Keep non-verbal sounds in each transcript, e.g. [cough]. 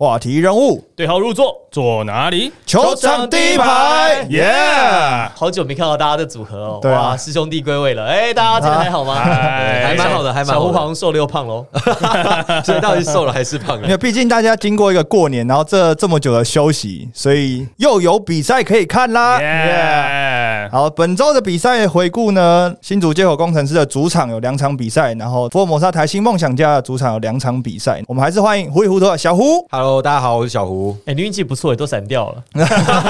话题人物，对号入座，坐哪里？球场第一排，耶！好久没看到大家的组合哦，对啊哇，师兄弟归位了，哎，大家今天还好吗？嗨还蛮好的还蛮好的小胡好像瘦六胖喽，[laughs] 所以到底是瘦了还是胖了？[laughs] 因为毕竟大家经过一个过年，然后这这么久的休息，所以又有比赛可以看啦。耶！好，本周的比赛回顾呢，新竹接口工程师的主场有两场比赛，然后福尔摩沙台新梦想家的主场有两场比赛。我们还是欢迎糊里糊涂的小胡。Hello，大家好，我是小胡，哎，你运气不错，也都闪掉了。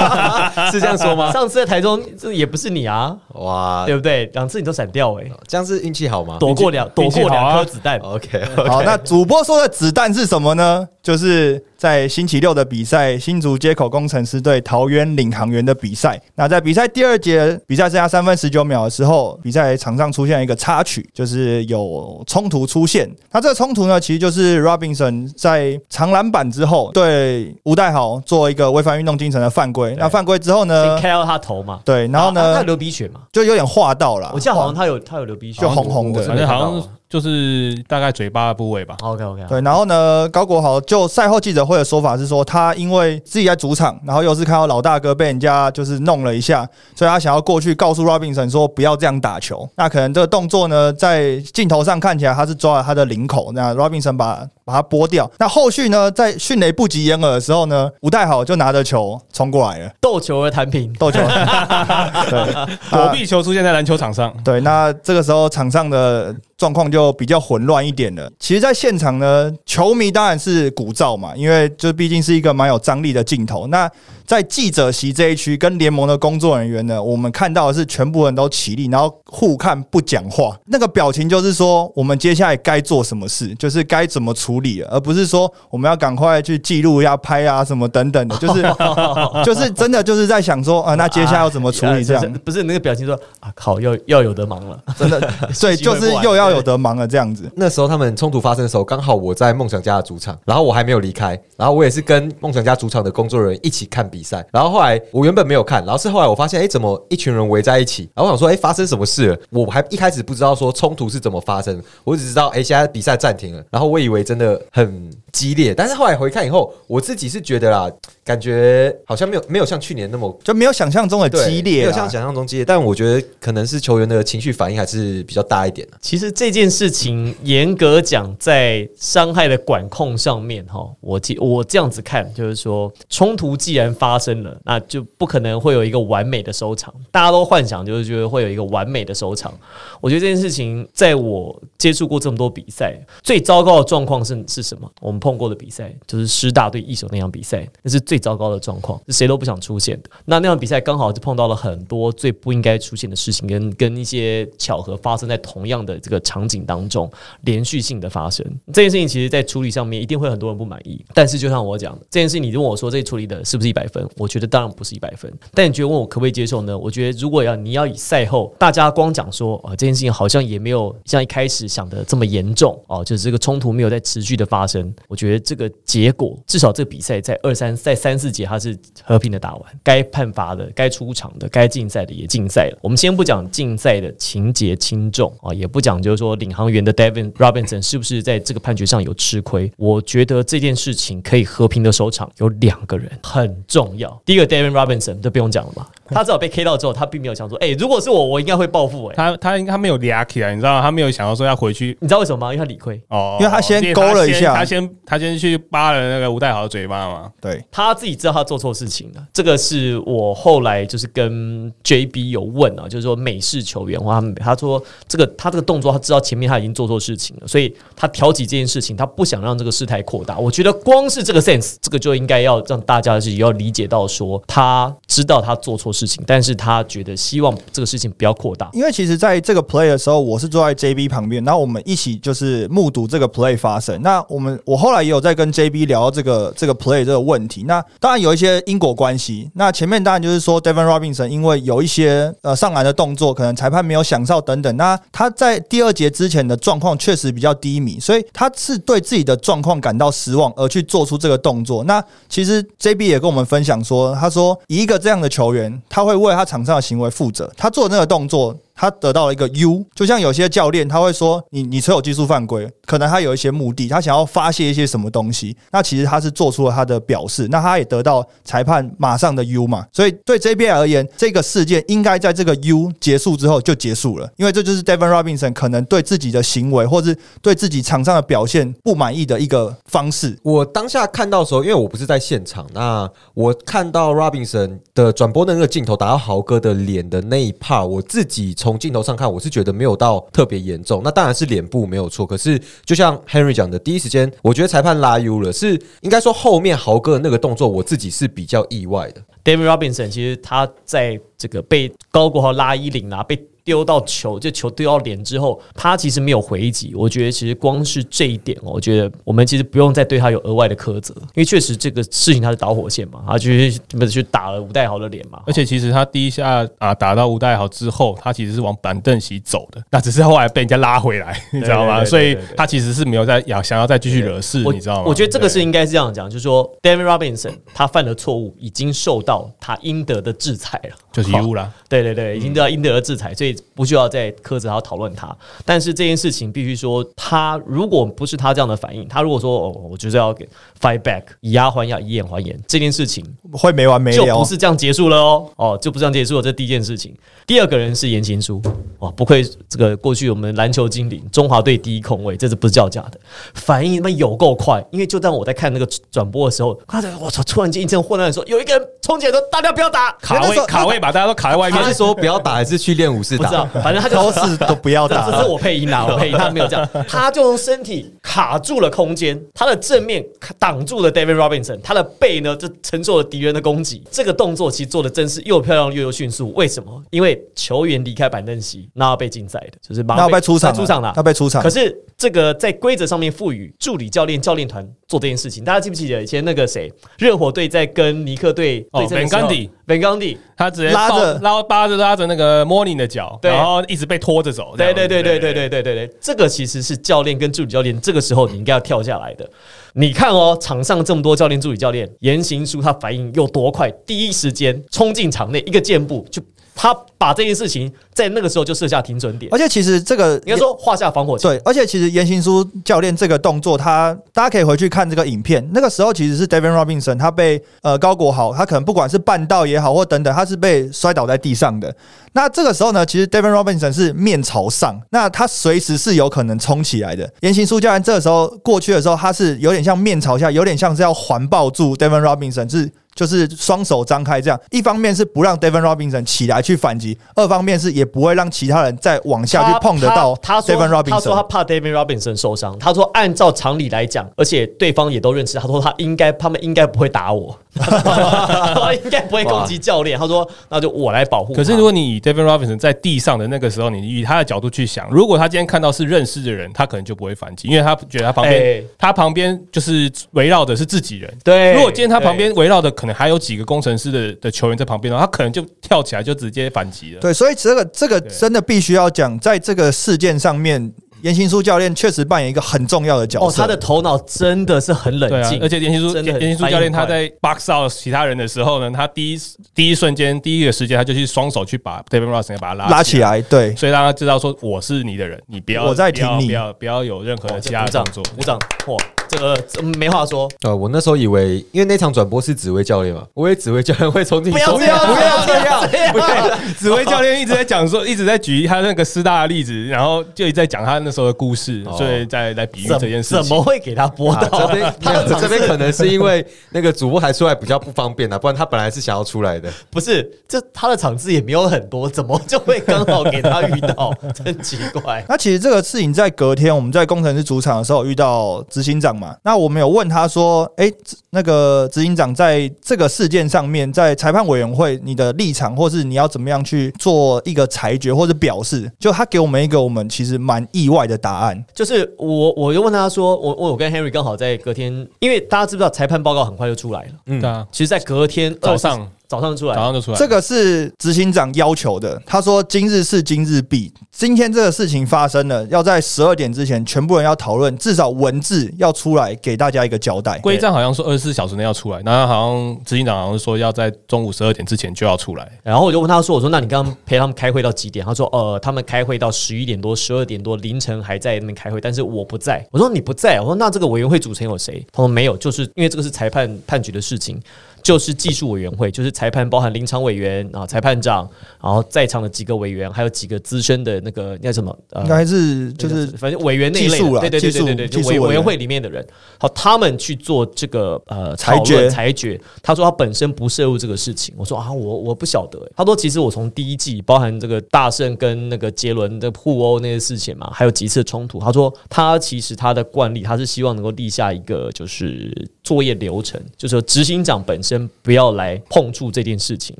[laughs] 是这样说吗？上次在台中，这也不是你啊，哇，对不对？两次你都闪掉，哎，这样是运气好吗躲过两躲过两颗子弹。？OK，好，那主播说的子弹是什么呢？就是在星期六的比赛，新竹接口工程师对桃园领航员的比赛。那在比赛第二节，比赛剩下三分十九秒的时候，比赛场上出现了一个插曲，就是有冲突出现。那这个冲突呢，其实就是 Robinson 在长篮板之后对吴代豪做一个违反运动精神的犯规。那犯规之后呢先，开到他头嘛，对，然后啊他流鼻血嘛？就有点划到了。我记得好像他有他有流鼻血就，红红的反正好像就是大概嘴巴的部位吧。OK OK，对，然后呢，高国豪就赛后记者会的说法是说，他因为自己在主场，然后又是看到老大哥被人家就是弄了一下，所以他想要过去告诉 Robinson 说不要这样打球。那可能这个动作呢，在镜头上看起来他是抓了他的领口，那 Robinson 把把他拨掉。那后续呢，在迅雷不及掩耳的时候呢，吴代豪就拿着球冲过来了，斗球而弹平，斗球。[laughs] 对，躲避球出现在篮球场上，对，那这个时候场上的状况就比较混乱一点了。其实，在现场呢，球迷当然是鼓噪嘛，因为这毕竟是一个蛮有张力的镜头。那在记者席这一区跟联盟的工作人员呢，我们看到的是全部人都起立，然后互看不讲话，那个表情就是说我们接下来该做什么事，就是该怎么处理了，而不是说我们要赶快去记录呀、拍啊什么等等的，就是 [laughs] 就是真的就是在想说啊，那接下来要怎么处理这样 [laughs] 啊？不是那个表情说啊，靠，要要有得忙了。真的，[laughs] 对，机会不完就是又要有得忙了这样子。那时候他们冲突发生的时候，刚好我在梦想家的主场，然后我还没有离开，然后我也是跟梦想家主场的工作人员一起看比赛。然后后来我原本没有看，然后是后来我发现，哎，怎么一群人围在一起？然后我想说，哎，发生什么事了？我还一开始不知道说冲突是怎么发生，我只知道，哎，现在比赛暂停了。然后我以为真的很激烈，但是后来回看以后，我自己是觉得啦，感觉好像没有没有像去年那么就没有想象中的激烈，没有像想象中激烈。但我觉得可能是球员的情绪反应还是比较大一点的。其实这件事情严格讲，在伤害的管控上面，哈，我记我这样子看，就是说冲突既然发生了，那就不可能会有一个完美的收场。大家都幻想就是觉得会有一个完美的收场。我觉得这件事情，在我接触过这么多比赛，最糟糕的状况是是什么？我们碰过的比赛就是师大对一手那场比赛，那是最糟糕的状况，是谁都不想出现的。那那场比赛刚好就碰到了很多最不应该出现的事情，跟跟一些巧合发生在同样的这个场景当中，连续性的发生。这件事情其实在处理上面一定会很多人不满意。但是就像我讲的，这件事你问我说这处理的是不是一百分？我觉得当然不是一百分。但你觉得问我可不可以接受呢？我觉得如果要你要以赛后大家光讲说啊、这件事情好像也没有像一开始想的这么严重哦，就是这个冲突没有在持续的发生。我觉得这个结果至少这个比赛在二三在三四节它是和平的打完，该判罚的、该出场的、该竞赛的也竞赛了。我们先不讲竞赛的情节轻重啊，也不讲就是说领航员的 Devin Robinson 是不是在这个判决上有吃亏。我觉得这件事情可以和平的收场，有两个人很重要。第一个 David Robinson 这不用讲了嘛，他至少被 K 到之后，他并没有想说，哎、如果是我，我应该会报复、哎，他他他没有俩起来，你知道吗？他没有想到说要回去你知道为什么吗？因为他理亏。哦，因为他先勾了一下他先他先去扒了那个吴代豪的嘴巴嘛。对，他自己知道他做错事情了，这个是我后来就是跟 JB 有问啊，就是说美式球员话，他们他说这个他这个动作他知道前面他已经做错事情了，所以他挑起这件事情，他不想让这个事态扩大。我觉得光是这个 sense，这个就应该要让大家是要理解到说，他知道他做错事情，但是他觉得希望这个事情不要扩大。因为其实在这个 play 的时候，我是坐在 JB 旁边，然后我们一起就是目睹这个 play 发生。那我们我后来也有在跟 JB 聊这个这个 play 这个问题。那当然有一些因果关系。那前面当然就是说 Devin Robinson 因为有一些呃上篮的动作，可能裁判没有享受等等。那他在第二节之前的状况确实比较低迷，所以他是对自己的状况感到失望而去做出这个动作。那其实 JB 也跟我们分享说，他说一个这样的球员，他会为他场上的行为负责，他做那个动作。他得到了一个 U，就像有些教练他会说你你持有技术犯规，可能他有一些目的，他想要发泄一些什么东西，那其实他是做出了他的表示，那他也得到裁判马上的 U 嘛，所以对 JBL 而言，这个事件应该在这个 U 结束之后就结束了，因为这就是 Devin Robinson 可能对自己的行为或是对自己场上的表现不满意的一个方式。我当下看到的时候，因为我不是在现场，那我看到 Robinson 的转播的那个镜头打到豪哥的脸的那一 part，我自己从从镜头上看，我是觉得没有到特别严重。那当然是脸部没有错，可是就像 Henry 讲的，第一时间我觉得裁判拉 U 了，是应该说后面豪哥的那个动作，我自己是比较意外的。David Robinson 其实他在这个被高国豪拉衣领啊，被丢到球，这球丢到脸之后，他其实没有回击。我觉得其实光是这一点哦，我觉得我们其实不用再对他有额外的苛责，因为确实这个事情他是导火线嘛，他就是不是去打了吴代豪的脸嘛，而且其实他第一下啊打到吴代豪之后，他其实是往板凳席走的，那只是后来被人家拉回来，[laughs] 你知道吗？所以他其实是没有在要想要再继续惹事，我你知道吗？我觉得这个是应该是这样讲，就是说 David Robinson 他犯的错误已经受到他应得的制裁了，就是 U 啦。对对对，已经得到应得的制裁，所以不需要再苛责他讨论他。但是这件事情必须说，他如果不是他这样的反应，他如果说哦，我就是要给 fight back，以牙还牙，以眼还眼，这件事情会没完没了就了不。是这样结束了哦，哦，就不是这样结束了，这第一件事情。第二个人是言行书，哦，不愧这个过去我们篮球精灵，中华队第一控卫，这是不是叫假的？反应他妈有够快，因为就当我在看那个转播的时候，看着我操，突然间一阵混乱的时候，有一个人冲起来说：“大家不要打！”卡位卡位把大家都卡在外面他是，说不要打，还是去练武士不知道打？，反正他就都是都不要打这这是我配音啦，我配音，他没有这样，他就用身体卡住了空间，他的正面挡住了 David Robinson，他的背呢就承受了敌人的攻击。这个动作其实做的真是又漂亮又又迅速。为什么？因为球员离开板凳席，那要被禁赛的，就是马那上要被出场，出场了要。被出场可。是这个在规则上面赋予助理教练、教练团做这件事情，大家记不记得以前那个谁，热火队在跟尼克队哦对阵的时候 Van Gundy Van Gundy，他直接拉着抱拉扒着拉着那个 Morning 的脚，对然后一直被拖着走。对对对对对对对对对，这个其实是教练跟助理教练这个时候你应该要跳下来的。你看哦，场上这么多教练、助理教练，言行书他反应有多快，第一时间冲进场内，一个箭步就他把这件事情在那个时候就设下停损点，而且其实这个应该说画下防火墙。对，而且其实严行书教练这个动作，他大家可以回去看这个影片。那个时候其实是 David Robinson，他被呃高国豪，他可能不管是绊倒也好或等等，他是被摔倒在地上的。那这个时候呢，其实 David Robinson 是面朝上，那他随时是有可能冲起来的。严行书教练这个时候过去的时候，他是有点像面朝下，有点像是要环抱住 David Robinson，是就是双手张开这样。一方面是不让 David Robinson 起来去反击，二方面是也不会让其他人再往下去碰得到他他说他说他 Robinson。怕 David Robinson 受伤。他说按照常理来讲，而且对方也都认识，他说他应该他们应该不会打我，他 [laughs] 应该不会攻击教练。他说那就我来保护。可是如果你以 David Robinson 在地上的那个时候，你以他的角度去想，如果他今天看到是认识的人，他可能就不会反击，因为他觉得他旁边、哎他旁边就是围绕的是自己人。对，如果今天他旁边围绕的可能还有几个工程师的的球员在旁边的话，他可能就跳起来就直接反击了。对，所以这个这个真的必须要讲，在这个事件上面，言行书教练确实扮演一个很重要的角哦，色。他的头脑真的是很冷静，，而且严行书真的言行书教练他在 box out 其他人的时候呢，他第一第一瞬间第一个时间他就去双手去把 David Robinson 把他拉拉起来，对，所以让他知道说我是你的人，你不要我在不要挺你。不要不要有任何的其他鼓掌的动作。鼓掌，哇，这个没话说，呃，我那时候以为，因为那场转播是指挥教练嘛，我以为指挥教练会冲进去说不要这样，不要这样，不要，指挥教练一直在讲说，一直在举他那个师大的例子，然后就一直在讲他那时候的故事，哦所以在来比喻怎这件事情。怎么会给他播啊到？这边 [laughs] 这边可能是因为那个主播还出来比较不方便啊，不然他本来是想要出来的。不是，这他的场次也没有很多，怎么就会刚好给他遇到？[laughs] 真奇怪。那其实这个事情在隔天我们在工程师主场的时候遇到执行长嘛，那我们有问他说，哎、执那个执行长在这个事件上面，在裁判委员会你的立场，或是你要怎么样去做一个裁决或者表示，就他给我们一个我们其实蛮意外的答案。就是我，我就问他说，我我我跟 Henry 刚好在隔天，因为大家知不知道裁判报告很快就出来了。嗯对啊，其实，在隔天早上早上出来早，上就出来。这个是执行长要求的。他说：“今日事今日毕，今天这个事情发生了，要在十二点之前，全部人要讨论，至少文字要出来给大家一个交代。”规章好像说二十四小时内要出来，然后好像执行长好像说要在中午十二点之前就要出来。然后我就问他说：“我说那你刚刚陪他们开会到几点？”他说：“呃，他们开会到十一点多、十二点多，凌晨还在那边开会，但是我不在。”我说：“你不在？”我说：“那这个委员会组成有谁？”他说：“没有，就是因为这个是裁判判决的事情。”就是技术委员会，就是裁判包含临场委员啊、裁判长，然后在场的几个委员，还有几个资深的那个那什么呃应该是就是反正委员那一类对对对对对就委委员会里面的人，好，他们去做这个呃裁决裁决。他说他本身不涉入这个事情，我说啊，我我不晓得欸。他说其实我从第一季，包含这个大圣跟那个杰伦的互殴那些事情嘛，还有几次冲突，他说他其实他的惯例，他是希望能够立下一个就是作业流程，就是说执行长本身不要来碰触这件事情。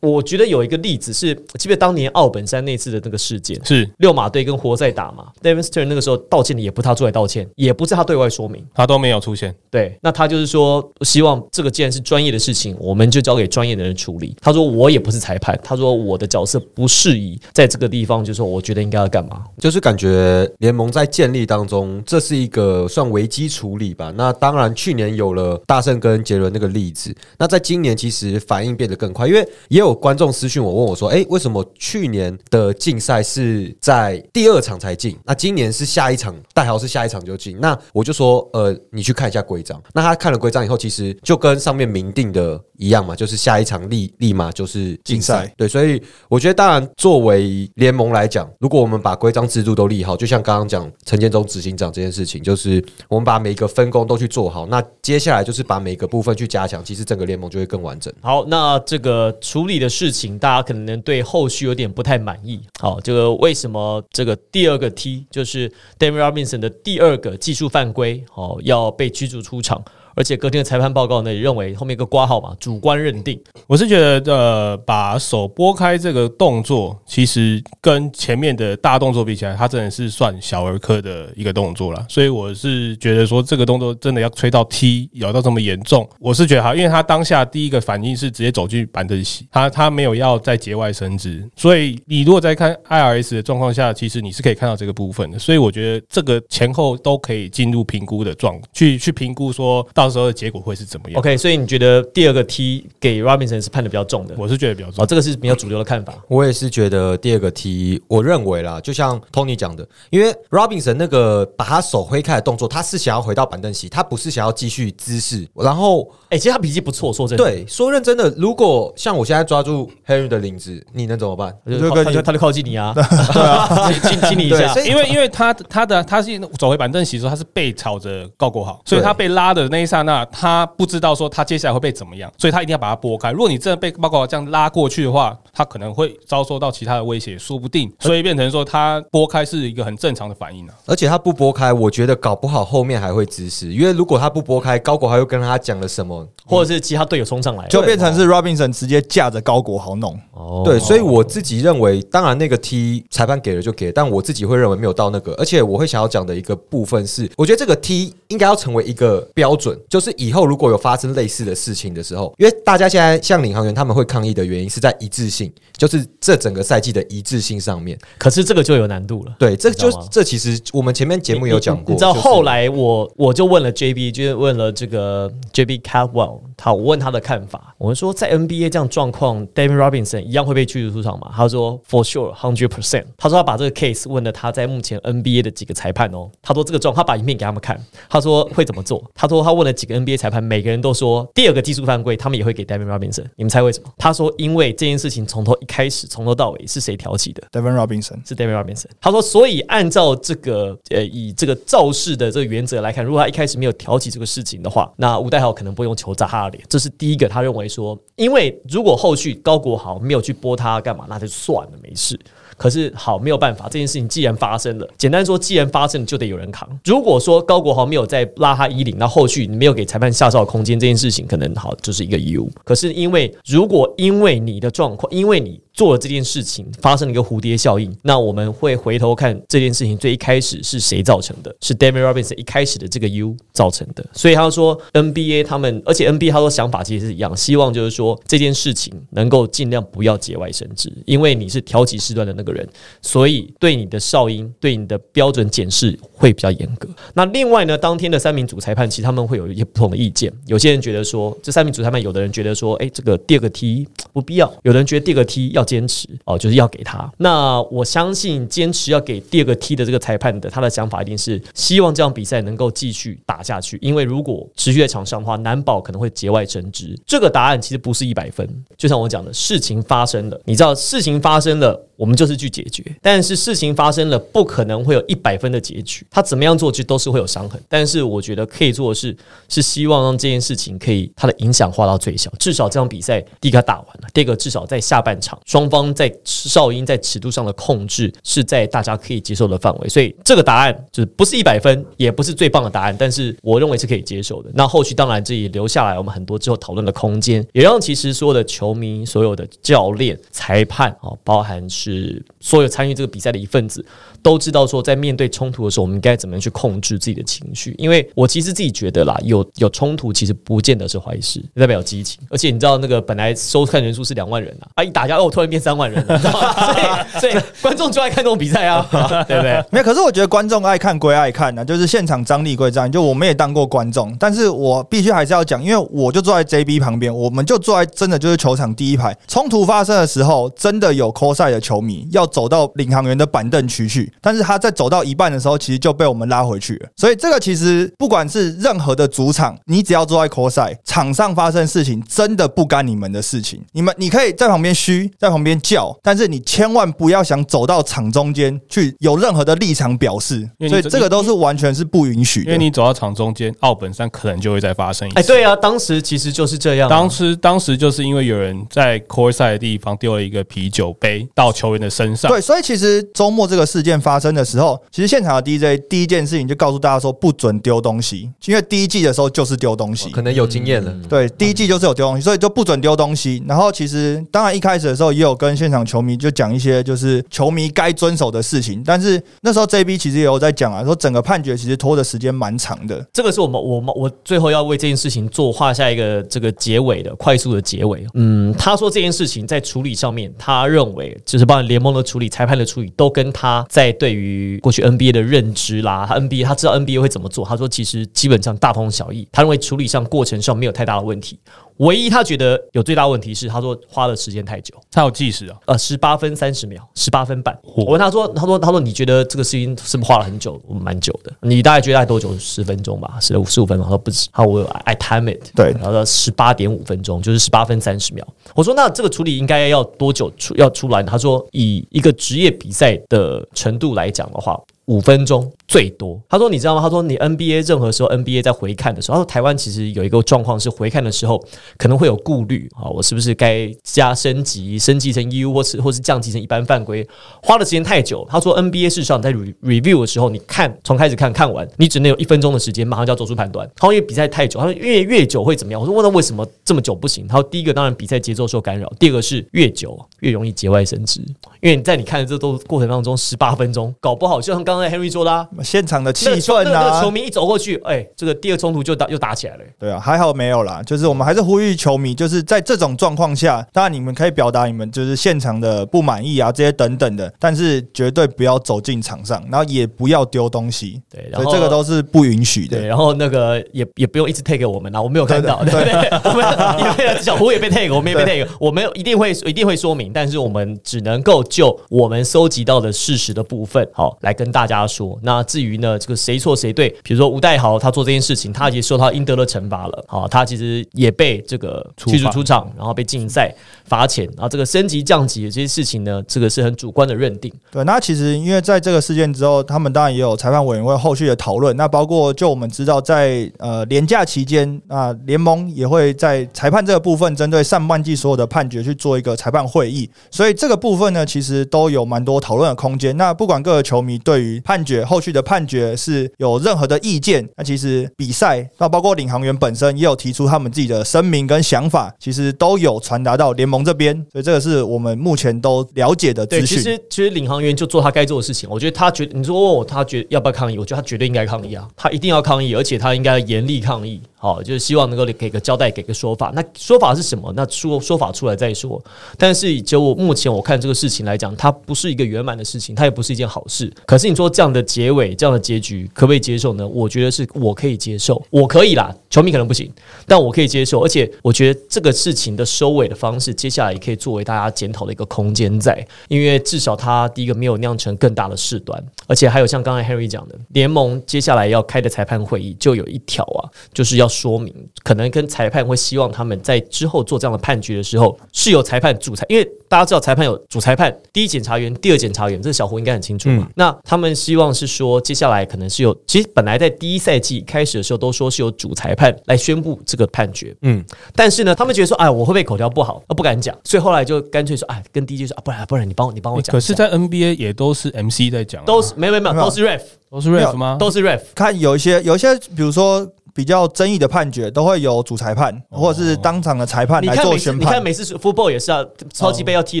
我觉得有一个例子是，记不记得当年奥本山那次的那个事件，是六马队跟活塞打嘛，David Stern 那个时候道歉的也不是他出来道歉，也不是他对外说明，他都没有出现。对，那他就是说，希望这个既然是专业的事情，我们就交给专业的人处理。他说我也不是裁判，他说我的角色不适宜在这个地方，就是说我觉得应该要干嘛。就是感觉联盟在建立当中，这是一个算危机处理吧。那当然，去年有了大圣跟杰伦那个例子，那在今年其实反应变得更快，因为也有观众私讯我问我说：“哎，为什么去年的竞赛是在第二场才进？那今年是下一场，代号是下一场就进？”那我就说：“呃，你去看一下规章。”那他看了规章以后，其实就跟上面明定的一样嘛，就是下一场立立马就是竞竞赛赛。对，所以我觉得，当然作为联盟来讲，如果我们把规章制度都立好，就像刚刚讲陈建中执行长这件事情，就是我们把每一个分工都去做好，那接下来就是把每个部分去加强，其实整个联盟就会更完整。好，那这个处理的事情，大家可能对后续有点不太满意。好，这个为什么这个第二个 T 就是 David Robinson 的第二个技术犯规，好，要被驱逐出场？而且隔天的裁判报告呢，也认为后面一个挂号嘛，主观认定。我是觉得，呃，把手拨开这个动作，其实跟前面的大动作比起来，它真的是算小儿科的一个动作了。所以我是觉得说，这个动作真的要吹到踢，咬到这么严重，我是觉得哈，因为他当下第一个反应是直接走进板凳席，他他没有要在节外生枝。所以你如果在看 IRS 的状况下，其实你是可以看到这个部分的。所以我觉得这个前后都可以进入评估的状，去去评估说到时候的结果会是怎么样。OK，所以你觉得第二个 T 给 Robinson 是判的比较重的？我是觉得比较重哦，。这个是比较主流的看法。我也是觉得第二个 T，我认为啦，就像 Tony 讲的，因为 Robinson 那个把他手挥开的动作，他是想要回到板凳席，他不是想要继续姿势。然后，哎、其实他脾气不错，说真的。，对，说认真的，如果像我现在抓住 Henry 的领子，你能怎么办？他就就跟你靠他就靠近你啊，[laughs] 对啊，亲亲亲你一下所。以因为因为他他的他是走回板凳席的时候，他是背朝着高国豪，所以他被拉的那一刹那，他不知道说他接下来会被怎么样，所以他一定要把它拨开。如果你真的被高国豪这样拉过去的话，他可能会遭受到其他的威胁，说不定。所以变成说他拨开是一个很正常的反应啊。而且他不拨开，我觉得搞不好后面还会滋事，因为如果他不拨开，高国豪又跟他讲了什么，[laughs] 或者是其他队友冲上来，就变成是 Robinson 直接架着高国豪弄。哦对，所以我自己认为，当然那个 T 裁判给了就给了，但我自己会认为没有到那个，而且我会想要讲的一个部分是，我觉得这个 T 应该要成为一个标准，就是以后如果有发生类似的事情的时候，因为大家现在像领航员他们会抗议的原因是在一致性，就是这整个赛季的一致性上面。可是这个就有难度了。对，这就这其实我们前面节目有讲过，你知道后来我我就问了 JB，就是问了这个 JB Catwell，他我问他的看法，我们说在 NBA 这样状况，David Robinson 一样会被驱逐出场吗？他说 For sure, hundred percent。他说他把这个 case 问了他在目前 NBA 的几个裁判哦，他说这个状，他把影片给他们看，他说会怎么做？他说他问了几个 NBA 裁判，每个人都说第二个技术犯规，他们也会给 David Robinson。你们猜为什么？他说因为这件事情从头一开始，从头到尾是谁挑起的？Devin Robinson，是 David Robinson。他说，所以按照这个呃以这个肇事的这个原则来看，如果他一开始没有挑起这个事情的话，那吴代豪可能不用球砸他的脸。这是第一个，他认为说，因为如果后续高国豪没有去拨他干嘛，那就算了，没事。可是好没有办法，这件事情既然发生了，简单说，既然发生了就得有人扛。如果说高国豪没有再拉他衣领，那后续你没有给裁判下哨空间，这件事情可能好就是一个 U。可是因为如果因为你的状况，因为你做了这件事情，发生了一个蝴蝶效应，那我们会回头看这件事情最一开始是谁造成的？是 DAMI Robinson 一开始的这个 U 造成的。所以他说 NBA 他们，而且 NBA 他说想法其实是一样，希望就是说这件事情能够尽量不要节外生枝，因为你是挑起事端的那个人，所以对你的哨音、对你的标准检视会比较严格。那另外呢，当天的三名主裁判其实他们会有一些不同的意见，有些人觉得说这三名主裁判，有的人觉得说，哎，这个第二个 T 不必要，有的人觉得第二个 T 要 [laughs] 坚持哦，就是要给他。那我相信坚持要给第二个 T 的这个裁判的，他的想法一定是希望这场比赛能够继续打下去，因为如果持续在场上的话，难保可能会节外生枝。这个答案其实不是一百分，就像我讲的，事情发生了，你知道事情发生了，我们就是去解决。但是事情发生了，不可能会有一百分的结局，他怎么样做其实都是会有伤痕。但是我觉得可以做的是，是希望让这件事情可以它的影响化到最小，至少这场比赛第一个打完了，第二个至少在下半场双方在哨音在尺度上的控制是在大家可以接受的范围，所以这个答案就是不是一百分，也不是最棒的答案，但是我认为是可以接受的。那后续当然这也留下来我们很多之后讨论的空间，也让其实所有的球迷、所有的教练、裁判啊，包含是所有参与这个比赛的一份子。都知道说，在面对冲突的时候，我们应该怎么样去控制自己的情绪？因为我其实自己觉得啦，有有冲突其实不见得是坏事，代表激情。而且你知道，那个本来收看人数是两万人啊，啊一打架哦，突然变三万人了，[laughs] 所以所以观众就爱看这种比赛啊，[laughs] 对不对？没有，可是我觉得观众爱看归爱看呢，就是现场张力归张力。就我们也当过观众，但是我必须还是要讲，因为我就坐在 JB 旁边，我们就坐在真的就是球场第一排。冲突发生的时候，真的有 cos 赛的球迷要走到领航员的板凳区去。但是他在走到一半的时候，其实就被我们拉回去了。所以这个其实不管是任何的主场，你只要坐在 cos 赛场上发生事情，真的不干你们的事情。你们你可以在旁边嘘，在旁边叫，但是你千万不要想走到场中间去有任何的立场表示。所以这个都是完全是不允许的。因为你走到场中间，奥本山可能就会再发生一次。哎，对啊，当时其实就是这样。当时当时就是因为有人在 cos 赛的地方丢了一个啤酒杯到球员的身上。对，所以其实周末这个事件发生的时候，其实现场的 DJ 第一件事情就告诉大家说不准丢东西，因为第一季的时候就是丢东西，可能有经验了。对，第一季就是有丢东西，所以就不准丢东西。然后其实当然一开始的时候也有跟现场球迷就讲一些就是球迷该遵守的事情，但是那时候 JB 其实也有在讲啊，说整个判决其实拖的时间蛮长的。这个是我们我们我最后要为这件事情做画下一个这个结尾的快速的结尾。嗯，他说这件事情在处理上面，他认为就是包联盟的处理、裁判的处理，都跟他在对于过去 NBA 的认知啦，他 NBA 他知道 NBA 会怎么做，他说其实基本上大同小异，他认为处理上过程上没有太大的问题。唯一他觉得有最大问题是，他说花的时间太久，他有计时啊，呃，十八分三十秒，十八分半。我问他说，他说，他说，你觉得这个事情是不是花了很久？我蛮久的。你大概觉得大概多久？十分钟吧，十五十五分钟。他说不止。他我 I time it，对，然后说十八点五分钟，就是十八分三十秒。我说那这个处理应该要多久出要出来？他说以一个职业比赛的程度来讲的话。五分钟最多，他说你知道吗？他说你 NBA 任何时候 NBA 在回看的时候，他说台湾其实有一个状况是回看的时候可能会有顾虑啊，我是不是该加升级升级成 U 或是或是降级成一般犯规？花的时间太久。他说 NBA 事实上在 review 的时候，你看从开始看看完，你只能有一分钟的时间，马上就要做出判断。他说因为比赛太久，他说越越久会怎么样？我说问他为什么这么久不行？他说第一个当然比赛节奏受干扰，第二个是越久越容易节外生枝，因为你在你看的这都过程当中十八分钟，搞不好就像刚刚 Henry 说的，现场的气氛啊，那个球迷一走过去，哎，这个第二冲突就打又打起来了。对啊，还好没有啦。就是我们还是呼吁球迷，就是在这种状况下，当然你们可以表达你们就是现场的不满意啊，这些等等的，但是绝对不要走进场上，然后也不要丢东西。对，然后这个都是不允许的。对，然后那个也也不用一直 take 我们啊，我没有看到，对不对？[laughs] 小胡也被 take，我们也被 take，我们一定会一定会说明，但是我们只能够就我们收集到的事实的部分，好来跟大家说。那至于呢，这个谁错谁对？比如说吴代豪他做这件事情，他已经受到应得的惩罚了。好，他其实也被这个驱逐出场，然后被禁赛、罚钱。然后这个升级降级的这些事情呢，这个是很主观的认定。对，那其实因为在这个事件之后，他们当然也有裁判委员会后续的讨论。那包括就我们知道，在呃廉假期间啊，联盟也会在裁判这个部分，针对上半季所有的判决去做一个裁判会议。所以这个部分呢，其实都有蛮多讨论的空间。那不管各个球迷对于于判决后续的判决是有任何的意见，那其实比赛那包括领航员本身也有提出他们自己的声明跟想法，其实都有传达到联盟这边，所以这个是我们目前都了解的对，资讯。其实其实领航员就做他该做的事情。我觉得他觉你说问我他觉得要不要抗议，我觉得他绝对应该抗议啊，他一定要抗议，而且他应该严厉抗议。好，就是希望能够给个交代，给个说法。那说法是什么？那说说法出来再说。但是就我目前我看这个事情来讲，它不是一个圆满的事情，它也不是一件好事。可是你说这样的结尾，这样的结局，可不可以接受呢？我觉得是我可以接受，我可以啦。球迷可能不行，但我可以接受。而且我觉得这个事情的收尾的方式，接下来也可以作为大家检讨的一个空间在，因为至少它第一个没有酿成更大的事端，而且还有像刚才 Henry 讲的，联盟接下来要开的裁判会议就有一条啊，就是要说明，可能跟裁判会希望他们在之后做这样的判决的时候，是由裁判主裁，因为大家知道裁判有主裁判、第一检察员、第二检察员，这小胡应该很清楚嘛。那他们希望是说，接下来可能是有，其实本来在第一赛季开始的时候都说是由主裁判来宣布这个判决，嗯，但是呢，他们觉得说，哎，我会不会口条不好，啊，不敢讲，所以后来就干脆说，哎，跟 DJ 说，啊，不然不然你帮我你帮我讲。可是，在 NBA 也都是 MC 在讲啊，都是没有没有没有没有都是 ref 都是 ref 吗？都是 ref，看有一些有一些，比如说比较争议的判决，都会有主裁判或者是当场的裁判来做宣判。你看每次 football 也是啊，超级杯要踢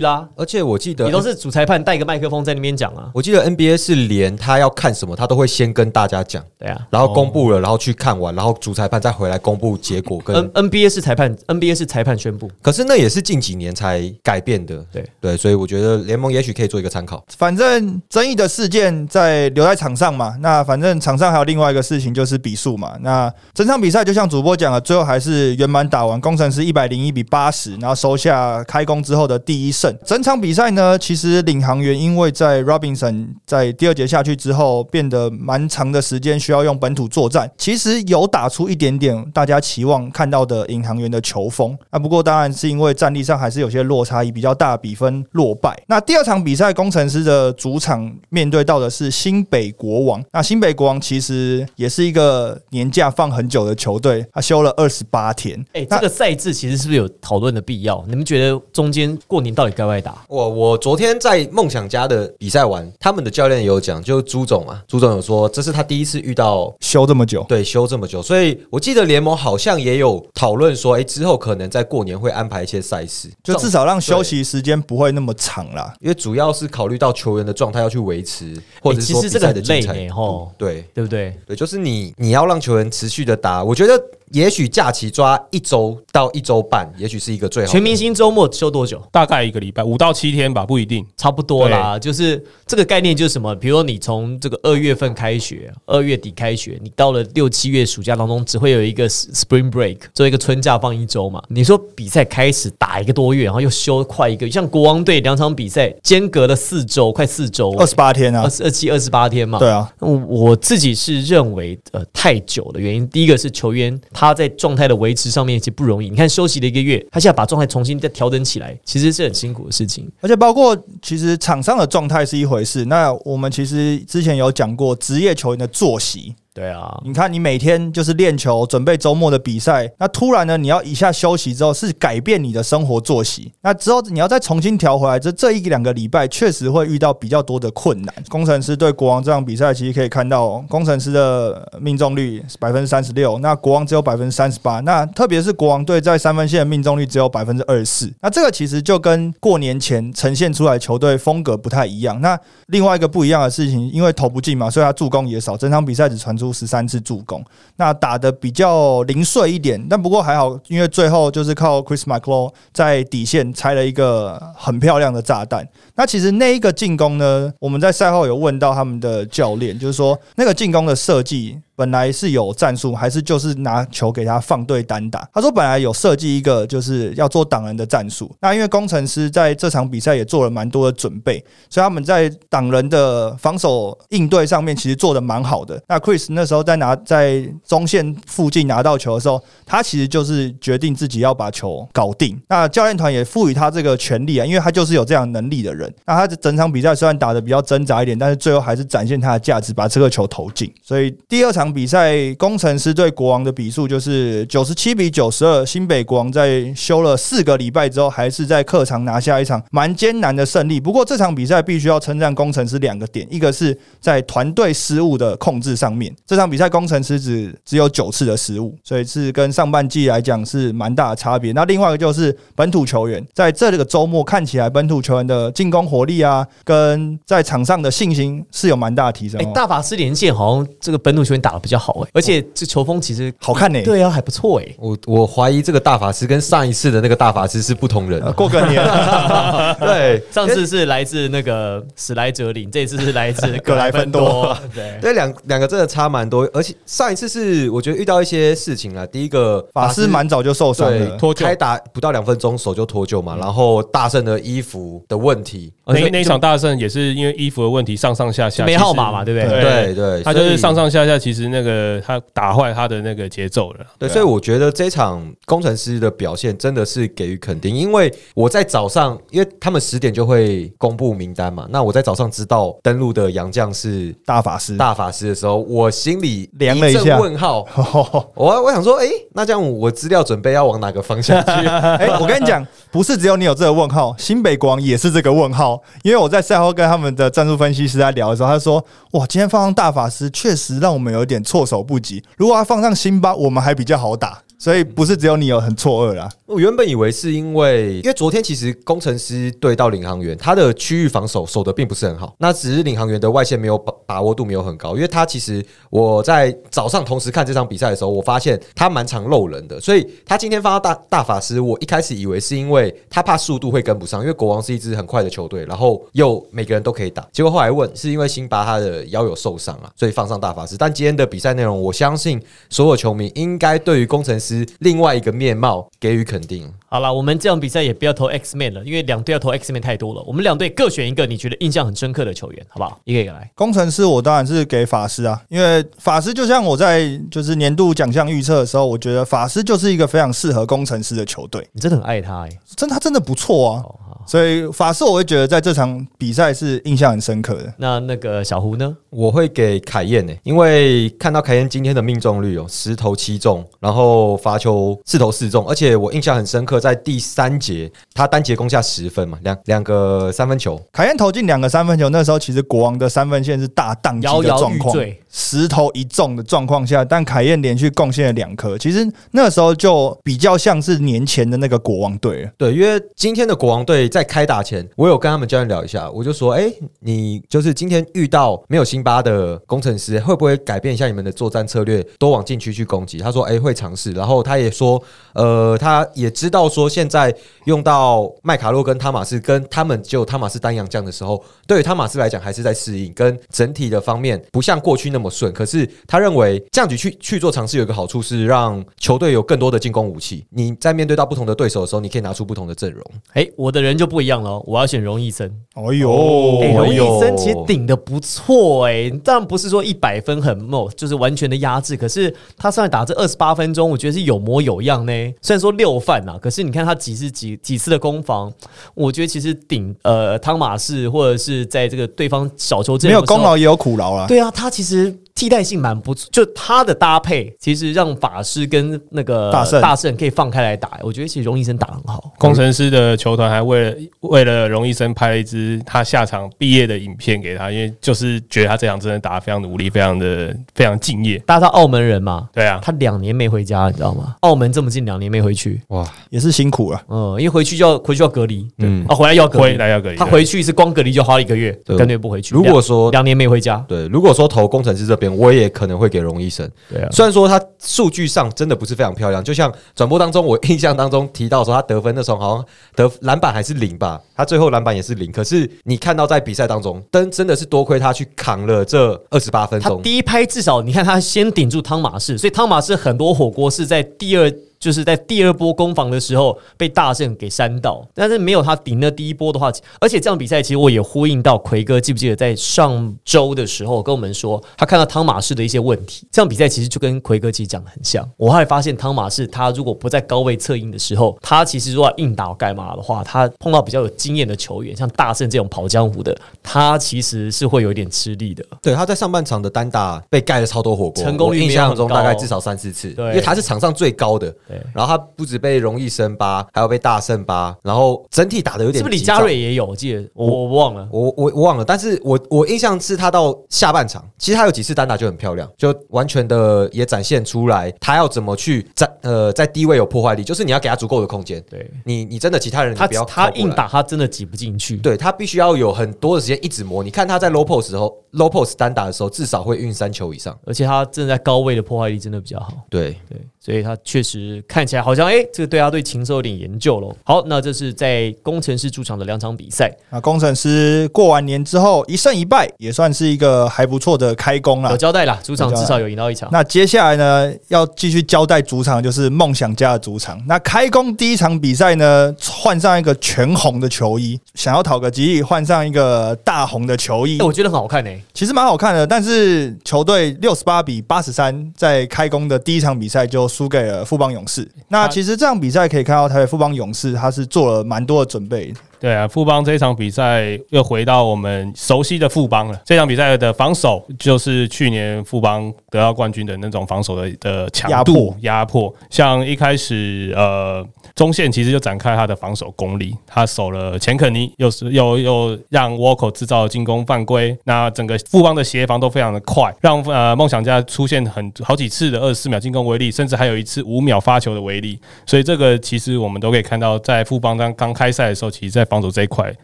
啦，而且我记得你都是主裁判带一个麦克风在那边讲啊，我记得 NBA 是连他要看什么，他都会先跟大家讲，对啊。然后公布了，然后去看完，然后主裁判再回来公布结果跟。N NBA 是裁判，NBA 是裁判宣布，可是那也是近几年才改变的，对对，所以我觉得联盟也许可以做一个参考。反正争议的事件在留在场上嘛，那反正场上还有另外一个事情就是比数嘛。那整场比赛就像主播讲的，最后还是圆满打完，工程师一百零一比八十，然后收下开工之后的第一胜。整场比赛呢，其实领航员因为在 Robinson 在第二节下去之后，变得蛮长的时间需要用本土作战，其实有打出一点点大家期望看到的领航员的球风。那不过当然是因为战力上还是有些落差，以比较大的比分落败。那第二场比赛，工程师的主场面对到的是新北国王。那新北国王其实也是一个年假放很久的球队，他休了二十八天。哎、那这个赛制其实是不是有讨论的必要？你们觉得中间过年到底该不该打？我我昨天在梦想家的比赛完，他们的教练有讲，就朱总啊，朱总有说这是他第一次遇到休这么久，对休这么久，所以我记得联盟好像也有讨论说，哎、之后可能在过年会安排一些赛事，就至少让休息时间不会那么长啦。因为主要是考虑到球员的状态要去维持，或者是说其实这个比赛的很累精彩呢吼对对不对？对，就是你你要让球员持续的打，我觉得也许假期抓一周到一周半，也许是一个最好全明星周末休多久？大概一个礼拜，五到七天吧，不一定。差不多啦，就是这个概念就是什么？比如说你从这个二月份开学，二月底开学，你到了六七月暑假当中，只会有一个 spring break，做一个春假放一周嘛。你说比赛开始打一个多月，然后又休快一个，像国王队两场比赛间隔了四周，快四周，二十八天啊二，十二七二十八天嘛。对啊，我我自己是认为，呃，太久的原因，第一个是球员他在状态的维持上面其实不容易。你看休息了一个月，他现在把状态重新再调整起来，其实是很辛苦的事情。而且包括其实场上的状态是一回事，那我们其实之前有讲过职业球员的作息。对啊，你看，你每天就是练球，准备周末的比赛，那突然呢，你要一下休息之后，是改变你的生活作息。那之后你要再重新调回来，这这一两个礼拜确实会遇到比较多的困难。工程师对国王这场比赛，其实可以看到，工程师的命中率百分之三十六，那国王只有百分之三十八。那特别是国王队在三分线的命中率只有百分之二十四。那这个其实就跟过年前呈现出来球队风格不太一样。那另外一个不一样的事情，因为投不进嘛，所以他助攻也少，整场比赛只传出十三次助攻，那打的比较零碎一点。但不过还好，因为最后就是靠 Chris McLaw 在底线拆了一个很漂亮的炸弹。那其实那一个进攻呢，我们在赛后有问到他们的教练，就是说那个进攻的设计。本来是有战术，还是就是拿球给他放对单打？他说本来有设计一个就是要做挡人的战术。那因为工程师在这场比赛也做了蛮多的准备，所以他们在挡人的防守应对上面其实做的蛮好的。那 Chris 那时候在拿在中线附近拿到球的时候，他其实就是决定自己要把球搞定。那教练团也赋予他这个权利啊，因为他就是有这样能力的人。那他的整场比赛虽然打得比较挣扎一点，但是最后还是展现他的价值，把这个球投进。所以第二场比赛，工程师对国王的比数就是九十七比九十二。新北国王在休了四个礼拜之后，还是在客场拿下一场蛮艰难的胜利。不过这场比赛必须要称赞工程师两个点，一个是在团队失误的控制上面，这场比赛工程师只只有九次的失误，所以是跟上半季来讲是蛮大的差别。那另外一个就是本土球员在这个周末看起来本土球员的进攻火力啊，跟在场上的信心是有蛮大的提升哎、哦。大法师连线好像这个本土球员打的比较好哎、而且这球风其实好看呢、对啊，还不错哎、我我怀疑这个大法师跟上一次的那个大法师是不同人呃，。过个年，[laughs] 对，上次是来自那个史莱哲林，这次是来自 [laughs] 格莱芬多。对，对两两个真的差蛮多，而且上一次是我觉得遇到一些事情啊。第一个法师蛮早就受伤了，脱臼开打不到两分钟手就脱臼嘛，然后大圣的衣服的问题，那那一场大胜也是因为衣服的问题，上上下下没号码嘛，对不对？对对，他就是上上下下，其实那个他打坏他的那个节奏了。对，啊所以我觉得这场工程师的表现真的是给予肯定，因为我在早上，因为他们十点就会公布名单嘛，那我在早上知道登录的杨将是大法师。大法师的时候，我心里凉了一下问号。[laughs] 我我想说，哎、那这样我资料准备要往哪个方向去？[laughs] 哎、我跟你讲，不是只有你有这个问号，新北国王也是这个问号。好因为我在赛后跟他们的战术分析师在聊的时候，他说：“哇，今天放上大法师，确实让我们有点措手不及。如果他放上辛巴，我们还比较好打。”所以不是只有你有很错愕啦。我原本以为是因为，因为昨天其实工程师对到领航员，他的区域防守守的并不是很好，那只是领航员的外线没有把把握度没有很高，因为他其实我在早上同时看这场比赛的时候，我发现他蛮常漏人的，所以他今天发到大大法师，我一开始以为是因为他怕速度会跟不上，因为国王是一支很快的球队，然后又每个人都可以打，结果后来问是因为辛巴他的腰有受伤啊，所以放上大法师，但今天的比赛内容，我相信所有球迷应该对于工程师另外一个面貌给予肯定。好了，我们这场比赛也不要投 X Man 了，因为两队要投 X Man 太多了。我们两队各选一个你觉得印象很深刻的球员，好不好？一个一个来。工程师我当然是给法师啊，因为法师就像我在就是年度奖项预测的时候，我觉得法师就是一个非常适合工程师的球队，你真的很爱他哎、真他真的不错啊。所以法师我会觉得在这场比赛是印象很深刻的。那那个小胡呢？我会给凯燕呢、因为看到凯燕今天的命中率哦，十投七中，然后罚球四投四中，而且我印象很深刻，在第三节他单节攻下十分嘛，两两个三分球，凯燕投进两个三分球，那时候其实国王的三分线是大宕机摇摇的状况，欲坠。十投一中的状况下，但凯燕连续贡献了两颗，其实那时候就比较像是年前的那个国王队。对，因为今天的国王队在开打前，我有跟他们教练聊一下，我就说，哎、你就是今天遇到没有辛巴的工程师，会不会改变一下你们的作战策略，多往禁区去攻击？他说，哎、会尝试。然后他也说，呃，他也知道说现在用到麦卡洛跟汤马斯，跟他们就汤马斯单阳将的时候，对于汤马斯来讲还是在适应，跟整体的方面不像过去那么顺。可是他认为这样子去去做尝试有一个好处是让球队有更多的进攻武器。你在面对到不同的对手的时候，你可以拿出不同的阵容。哎、我的人就不一样了哦，我要选荣毅森。哎呦，哎、荣毅森其实顶的不错哎、当然不是说一百分很猛，就是完全的压制。可是他上来打这二十八分钟，我觉得是有模有样呢。虽然说六犯呐，可是你看他几次几几次的攻防，我觉得其实顶呃汤马士或者是在这个对方小球阵没有功劳也有苦劳啦。对啊，他其实 Если 替代性蛮不错，就他的搭配其实让法师跟那个大圣大圣可以放开来打。我觉得其实荣医生打得很好。工程师的球团还为了为了荣医生拍了一支他下场毕业的影片给他，因为就是觉得他这场真的打得非常努力，非常的非常敬业。大家知道澳门人嘛，对啊，他两年没回家，你知道吗？澳门这么近，两年没回去，哇，也是辛苦了。嗯，因为回去就要回去要隔离，嗯啊，回来要隔离。回来要隔离。他回去是光隔离就花了一个月，对干脆不回去。如果说两两年没回家，对，如果说投工程师这边，我也可能会给荣医生。对啊，虽然说他数据上真的不是非常漂亮，就像转播当中我印象当中提到说他得分的时候好像得篮板还是零吧，他最后篮板也是零。可是你看到在比赛当中，真真的是多亏他去扛了这二十八分钟。他第一拍至少你看他先顶住汤马士，所以汤马士很多火锅是在第二。就就是在第二波攻防的时候被大圣给扇到，但是没有他顶那第一波的话，而且这场比赛其实我也呼应到奎哥，记不记得在上周的时候跟我们说，他看到汤马士的一些问题，这场比赛其实就跟奎哥其实讲的很像。我后来发现汤马士他如果不在高位策应的时候，他其实如果硬打盖马的话，他碰到比较有经验的球员，像大圣这种跑江湖的，他其实是会有一点吃力的。对，他在上半场的单打被盖了超多火锅，成功率印象中大概至少三四次，对因为他是场上最高的。对然后他不止被荣誉生八，还有被大胜八，然后整体打的有点是不是李佳瑞也有？我记得我我忘了。我我我忘了，但是我我印象是他到下半场，其实他有几次单打就很漂亮，就完全的也展现出来他要怎么去在呃在低位有破坏力，就是你要给他足够的空间，对你你真的其他人你他不要他靠过来硬打，他真的挤不进去。对他必须要有很多的时间一直磨。你看他在 low post 的时候，low post 单打的时候至少会运三球以上。而且他真的在高位的破坏力真的比较好。对，对，所以他确实看起来好像，哎、这个对他对禽兽有点研究喽。好，那这是在工程师主场的两场比赛，那工程师过完年之后一胜一败，也算是一个还不错的开工了有。交代啦，主场至少有赢到一场。那接下来呢，要继续交代主场，就是梦想家的主场。那开工第一场比赛呢，换上一个全红的球衣，想要讨个吉利，换上一个大红的球衣哎、，我觉得很好看诶、其实蛮好看的。但是球队六十八比八十三，在开工的第一场比赛就输给了富邦勇士。那其实这场比赛可以看到，台北富邦勇士他是做了蛮多的准备。对啊，富邦这一场比赛又回到我们熟悉的富邦了。这场比赛的防守就是去年富邦得到冠军的那种防守的的强度压迫迫。像一开始呃中线其实就展开他的防守功力，他守了钱肯尼，又是又又让沃口制造进攻犯规。那整个富邦的协防都非常的快，让呃梦想家出现很好几次的二十四秒进攻威力，甚至还有一次五秒发球的威力。所以这个其实我们都可以看到，在富邦刚刚开赛的时候，其实在防守这一块，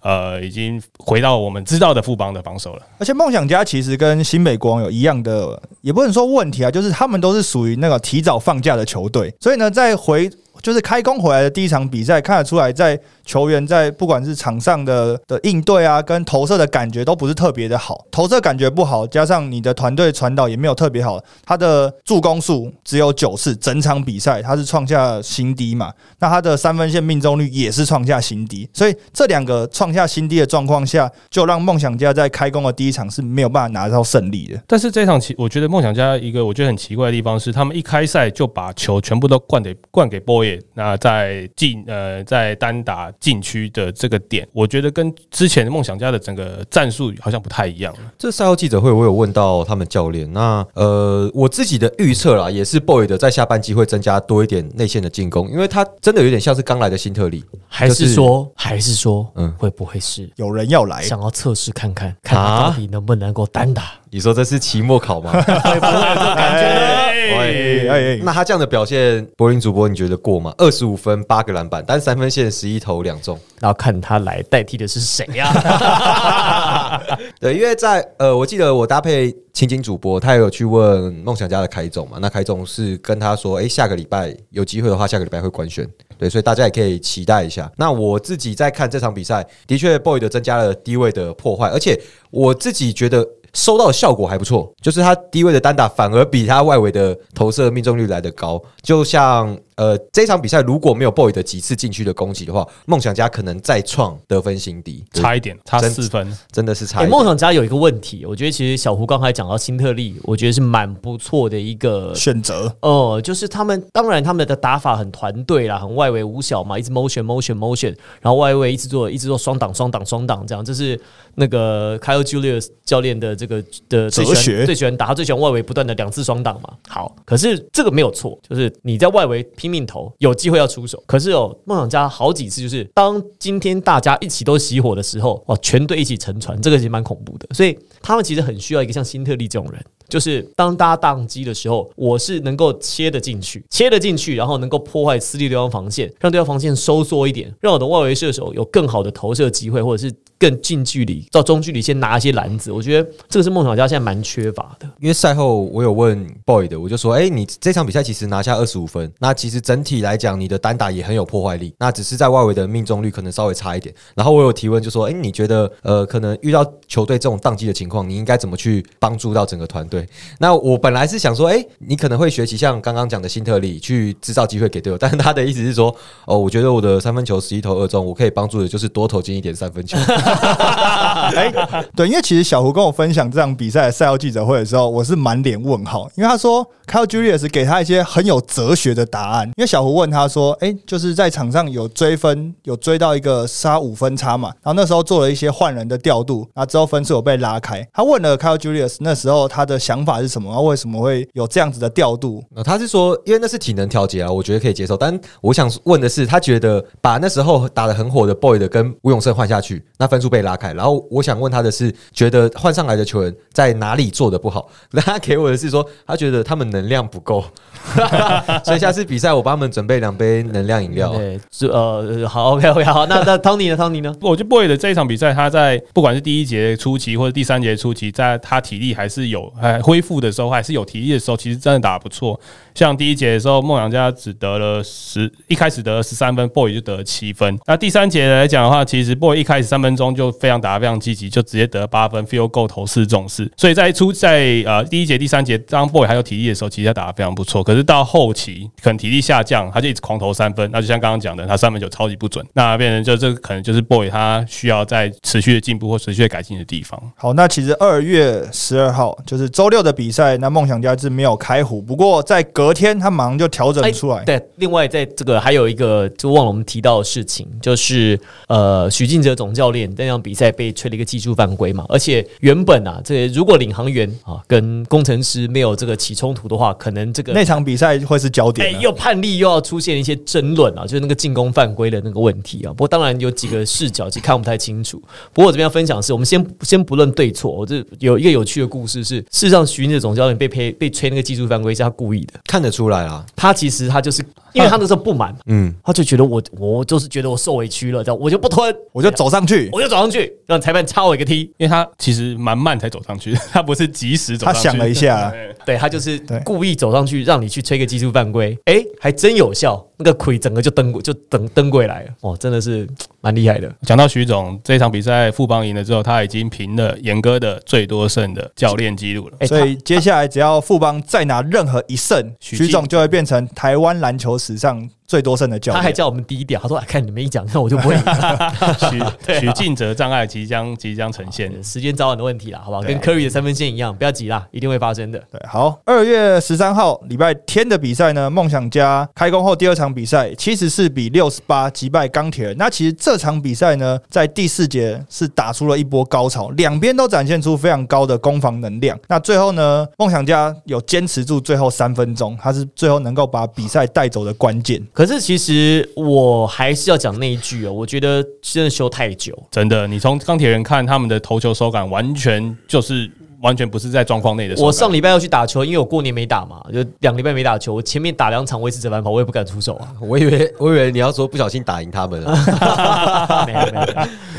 呃，已经回到我们知道的富邦的防守了。而且梦想家其实跟新北国王有一样的，也不能说问题啊，就是他们都是属于那个提早放假的球队，所以呢，在回就是开工回来的第一场比赛，看得出来在球员在不管是场上的的应对啊，跟投射的感觉都不是特别的好，投射感觉不好，加上你的团队传导也没有特别好，他的助攻数只有九次，整场比赛他是创下新低嘛，那他的三分线命中率也是创下新低，所以这两个创下新低的状况下，就让梦想家在开工的第一场是没有办法拿到胜利的。但是这场奇，我觉得梦想家一个我觉得很奇怪的地方是，他们一开赛就把球全部都灌给灌给波野。那在进呃在单打禁区的这个点，我觉得跟之前的梦想家的整个战术好像不太一样了。这赛后记者会我有问到他们教练，那呃我自己的预测啦，也是 boy 的在下半季会增加多一点内线的进攻，因为他真的有点像是刚来的新特利，还就是是说，还是说，嗯嗯，会不会是有人要来，想要测试看看，看他到底能不能够单打？你说这是期末考吗？会 [laughs] 不会这感觉那他这样的表现，柏林主播你觉得过吗？二十五分八个篮板，但三分线十一投两中。然后看他来代替的是谁呀？[laughs] 对，因为在呃，我记得我搭配青金主播，他也有去问梦想家的凯总嘛。那凯总是跟他说，诶，下个礼拜有机会的话，下个礼拜会官宣。对，所以大家也可以期待一下。那我自己在看这场比赛，的确 boy 的增加了低位的破坏，而且我自己觉得收到的效果还不错，就是他低位的单打反而比他外围的投射命中率来得高。就像呃这场比赛如果没有 boy 的几次禁区的攻击的话，梦想家可能再创得分新低，差一点，差四分。真的是差哎，一点。梦想家有一个问题，我觉得其实小胡刚才讲到新特利，我觉得是蛮不错的一个选择。哦，就是他们当然他们的打法很团队啦，很外围五小嘛，一直 motion motion motion，然后外围一直做一直做双挡双挡双挡这样，这是那个 Kyle Julius 教练的这个的最喜欢哲学最喜欢打，他最喜欢外围不断的两次双挡嘛。好，可是这个没有错，就是你在外围拼拼命投，有机会要出手，可是哦，梦想家好几次就是当今天大家一起都熄火的时候，哇，全队一起沉船，这个其实蛮恐怖的，所以他们其实很需要一个像辛特利这种人。就是当大家宕机的时候，我是能够切得进去，切得进去，然后能够破坏私立对方防线，让对方防线收缩一点，让我的外围射手有更好的投射机会，或者是更近距离到中距离先拿一些篮子。我觉得这个是梦想家现在蛮缺乏的。因为赛后我有问 boy 的，我就说，哎、你这场比赛其实拿下二十五分，那其实整体来讲，你的单打也很有破坏力，那只是在外围的命中率可能稍微差一点。然后我有提问，就说，哎、你觉得呃，可能遇到球队这种宕机的情况，你应该怎么去帮助到整个团队？那我本来是想说，哎、你可能会学习像刚刚讲的辛特利去制造机会给队友，但是他的意思是说，哦，我觉得我的三分球十一投二中，我可以帮助的就是多投进一点三分球。[laughs] 哎，对，因为其实小胡跟我分享这场比赛的赛后记者会的时候，我是满脸问号，因为他说 Kyle Julius 给他一些很有哲学的答案。因为小胡问他说：“哎、就是在场上有追分，有追到一个杀五分差嘛？然后那时候做了一些换人的调度，然后之后分数有被拉开。他问了 Kyle Julius 那时候他的想法是什么？然后为什么会有这样子的调度？呃，他是说，因为那是体能调节啊，我觉得可以接受。但我想问的是，他觉得把那时候打得很火的 boy 的跟吴永胜换下去，那分数被拉开。然后我想问他的是，觉得换上来的球员在哪里做的不好？[laughs] 那他给我的是说，他觉得他们能量不够，[laughs] 所以下次比赛我帮他们准备两杯能量饮料。对，是呃，好，OK OK，好，那 [laughs] 那 Tony 呢？？Tony 呢？我觉得 boy 的这一场比赛，他在不管是第一节初期或者第三节初期，在他体力还是有还恢复的时候，还是有体力的时候，其实真的打得不错。像第一节的时候，梦想家只得了十，一开始得了十三分，boy 就得了七分。那第三节来讲的话，其实 boy 一开始三分钟就非常打得非常积极，就直接得了八分，field goal 投四中四。所以在出在呃第一节、第三节，当 boy 还有体力的时候，其实他打得非常不错。可是到后期可能体力下降，他就一直狂投三分。那就像刚刚讲的，他三分球超级不准，那变成就这个可能就是 boy 他需要在持续的进步或持续的改进的地方。好，那其实二月十二号就是周六的比赛，那梦想家是没有开胡，不过在隔天他马上就调整出来。对，另外在这个还有一个就忘了我们提到的事情，就是呃，许晋哲总教练那场比赛被吹了一个技术犯规嘛，而且原本啊，这如果领航员啊跟工程师没有这个起冲突的话，可能这个那场比赛会是焦哎点了。又判例又要出现一些争论啊，就是那个进攻犯规的那个问题啊。不过当然有几个视角其实看不太清楚。不过我这边要分享的是，我们先先不论对错，我这有一个有趣的故事是，事实上许晋哲总教练被赔被吹那个技术犯规是他故意的，看得出来啊，他其实他就是因为他那时候不满，嗯，他就觉得我我就是觉得我受委屈了，这样我就不吞，我就走上去，我就走上去，让裁判抄我一个踢。因为他其实蛮慢才走上去，[laughs] 他不是及时走上去。他想了一下。对。对他就是故意走上去让你去吹个技术犯规，哎、还真有效，那个腿整个就蹬过就蹬蹬过来了，哦，真的是蛮厉害的。讲到徐总这场比赛富邦赢了之后，他已经平了严哥的最多胜的教练记录了。哎、所以接下来只要富邦再拿任何一胜，许徐总就会变成台湾篮球史上最多胜的教练。他还叫我们低调，他说：“哎，看你们一讲，那我就不会。[laughs] 许许晋哲障碍即将即将呈现。[laughs] 时间早晚的问题啦，好不好？对跟 Curry 的三分线一样，不要急啦，一定会发生的。对，好，二月十三号礼拜天的比赛呢，梦想家开工后第二场比赛，七十四比六十八击败钢铁人。那其实这场比赛呢，在第四节是打出了一波高潮，两边都展现出非常高的攻防能量。那最后呢，梦想家有坚持住最后三分钟，他是最后能够把比赛带走的关键。可是其实我还是要讲那一句哦，我觉得真的修太久。真的，你从钢铁人看他们的投球手感，完全就是完全不是在状况内的。我上礼拜要去打球，因为我过年没打嘛，就两个礼拜没打球。我前面打两场我也是折返跑，我也不敢出手啊。[laughs] 我以为我以为你要说不小心打赢他们了，[laughs] 没有没有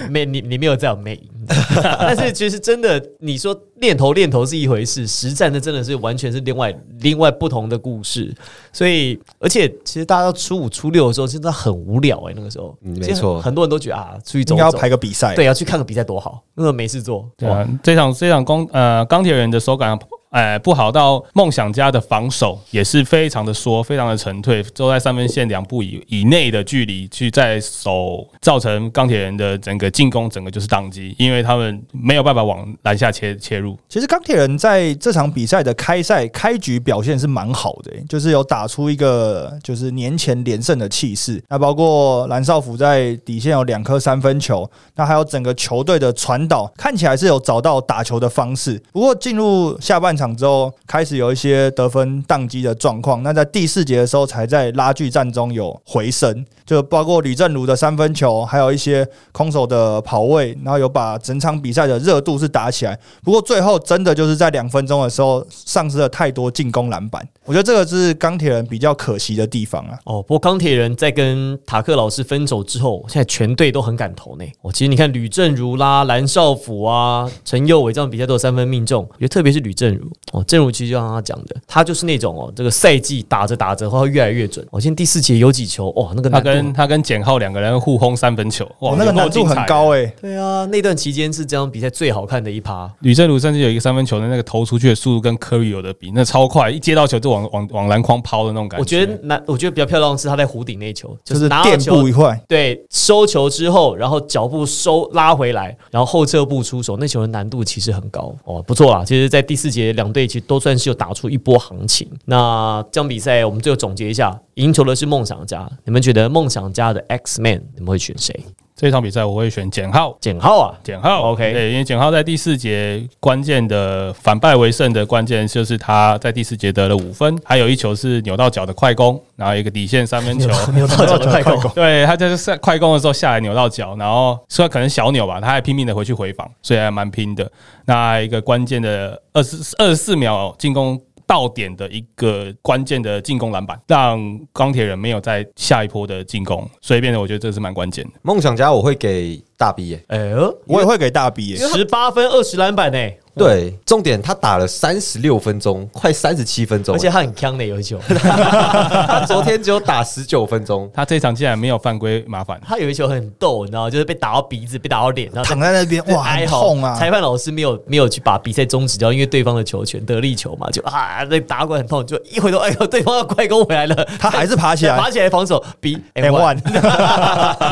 没有，你你没有这样没赢。[laughs] 但是其实真的，你说练头练头是一回事，实战的真的是完全是另外另外不同的故事。所以，而且其实大家到初五初六的时候，真的很无聊哎、那个时候，嗯没错很多人都觉得啊，出去走应该要，排个比赛。对，要去看个比赛多好，那时候没事做，对啊，这场这场钢呃钢铁人的手感。呃，不好到梦想家的防守也是非常的缩，非常的沉退，都在三分线两步以以内的距离去在守，造成钢铁人的整个进攻整个就是宕机，因为他们没有办法往篮下切切入。其实钢铁人在这场比赛的开赛开局表现是蛮好的、就是有打出一个就是年前连胜的气势。那包括蓝少辅在底线有两颗三分球，那还有整个球队的传导，看起来是有找到打球的方式。不过进入下半场之后开始有一些得分宕机的状况，那在第四节的时候才在拉锯战中有回升，就包括吕正如的三分球，还有一些空手的跑位，然后有把整场比赛的热度是打起来。不过最后真的就是在两分钟的时候丧失了太多进攻篮板，我觉得这个是钢铁人比较可惜的地方啊。哦，不过钢铁人在跟塔克老师分手之后，现在全队都很敢投呢。哦，其实你看吕正如啦、蓝少辅啊、陈佑伟这样比赛都有三分命中，我觉得特别是吕正如如哦，正如其实就像他讲的，他就是那种哦，这个赛季打着打着会越来越准。我、哦、现在第四节有几球哇，那个他跟他跟简浩两个人互轰三分球，哇，哦，那个难度很高哎、诶、对啊，那段期间是这场比赛最好看的一趴。吕正如甚至有一个三分球的那个投出去的速度跟科里有的比，那超快，一接到球就往往往篮筐抛的那种感觉。我觉得难，我觉得比较漂亮的是他在弧顶那一球，就是是垫步一块，对，收球之后，然后脚步收拉回来，然后后撤步出手，那球的难度其实很高哦，不错啦。其实，在第四节两队其实都算是有打出一波行情。那这场比赛我们最后总结一下，赢球的是梦想家，你们觉得梦想家的 X Man 你们会选谁？这场比赛我会选简浩。简浩啊，简浩 OK 对，因为简浩在第四节关键的反败为胜的关键就是他在第四节得了五分，还有一球是扭到脚的快攻，然后一个底线三分球，[laughs] 扭到脚的快攻，对他在赛快攻的时候下来扭到脚，然后虽然可能小扭吧，他还拼命的回去回防，所以还蛮拼的。那一个关键的二十二十四秒进攻。到点的一个关键的进攻篮板，让钢铁人没有在下一波的进攻，所以变得我觉得这是蛮关键的。梦想家我会给大 B 耶、哎呦，我也会给大 B 耶、十八分二十篮板呢、对，重点他打了三十六分钟，快三十七分钟，而且他很强的有一球，[laughs] 他昨天只有打十九分钟。他这场竟然没有犯规麻烦，他有一球很逗，你知道？就是被打到鼻子，被打到脸，然后躺在那边哇，很哀痛啊！裁判老师没有没有去把比赛终止掉，因为对方的球权得力球嘛，就啊那打过来很痛，就一回头，哎呦，对方要快攻回来了，他还是爬起来爬起来防守，比 M one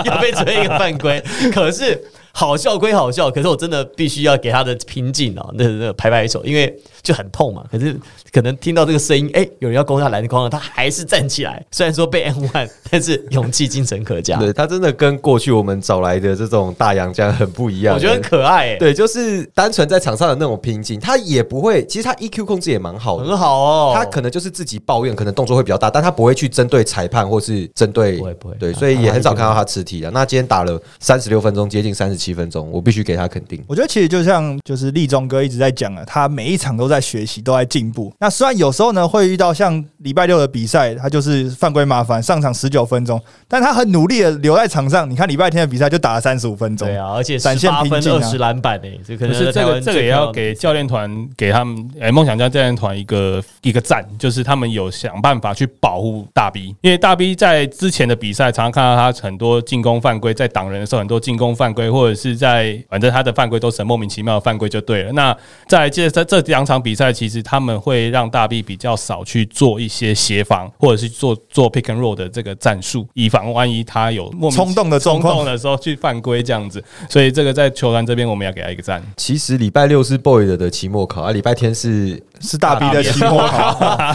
又被追一个犯规，可是。好笑归好笑，可是我真的必须要给他的平静啊！那那拍拍手，因为就很痛嘛。可是可能听到这个声音，哎、有人要攻下篮筐了，他还是站起来。虽然说被 M one，[laughs] 但是勇气精神可嘉。对他真的跟过去我们找来的这种大洋将很不一样。我觉得很可爱、欸，对，就是单纯在场上的那种拼劲，他也不会。其实他 EQ 控制也蛮好的，很好哦。他可能就是自己抱怨，可能动作会比较大，但他不会去针对裁判或是针对不会不会对，所以也很少看到他吃题的。那今天打了三十六分钟，接近三十七分钟，我必须给他肯定。我觉得其实就像就是立中哥一直在讲啊，他每一场都在学习，都在进步。那虽然有时候呢会遇到像礼拜六的比赛，他就是犯规麻烦，上场十九分钟，但他很努力的留在场上。你看礼拜天的比赛就打了三十五分钟，对啊，而且展现十八分拼劲啊二十篮板诶，这可能是这个这个也要给教练团给他们诶梦想家教练团一个一个赞，就是他们有想办法去保护大 B，因为大 B 在之前的比赛常常看到他很多进攻犯规，在挡人的时候很多进攻犯规，或者是在反正他的犯规都是莫名其妙的犯规就对了。那在这这这两场比赛，其实他们会让大 B 比较少去做一些协防，或者是做做 pick and roll 的这个战术，以防万一他有莫名冲动的冲动的时候去犯规这样子。所以这个在球团这边我们要给他一个赞。其实礼拜六是 Boyd 的期末考，啊，礼拜天是是大 B 的期末考，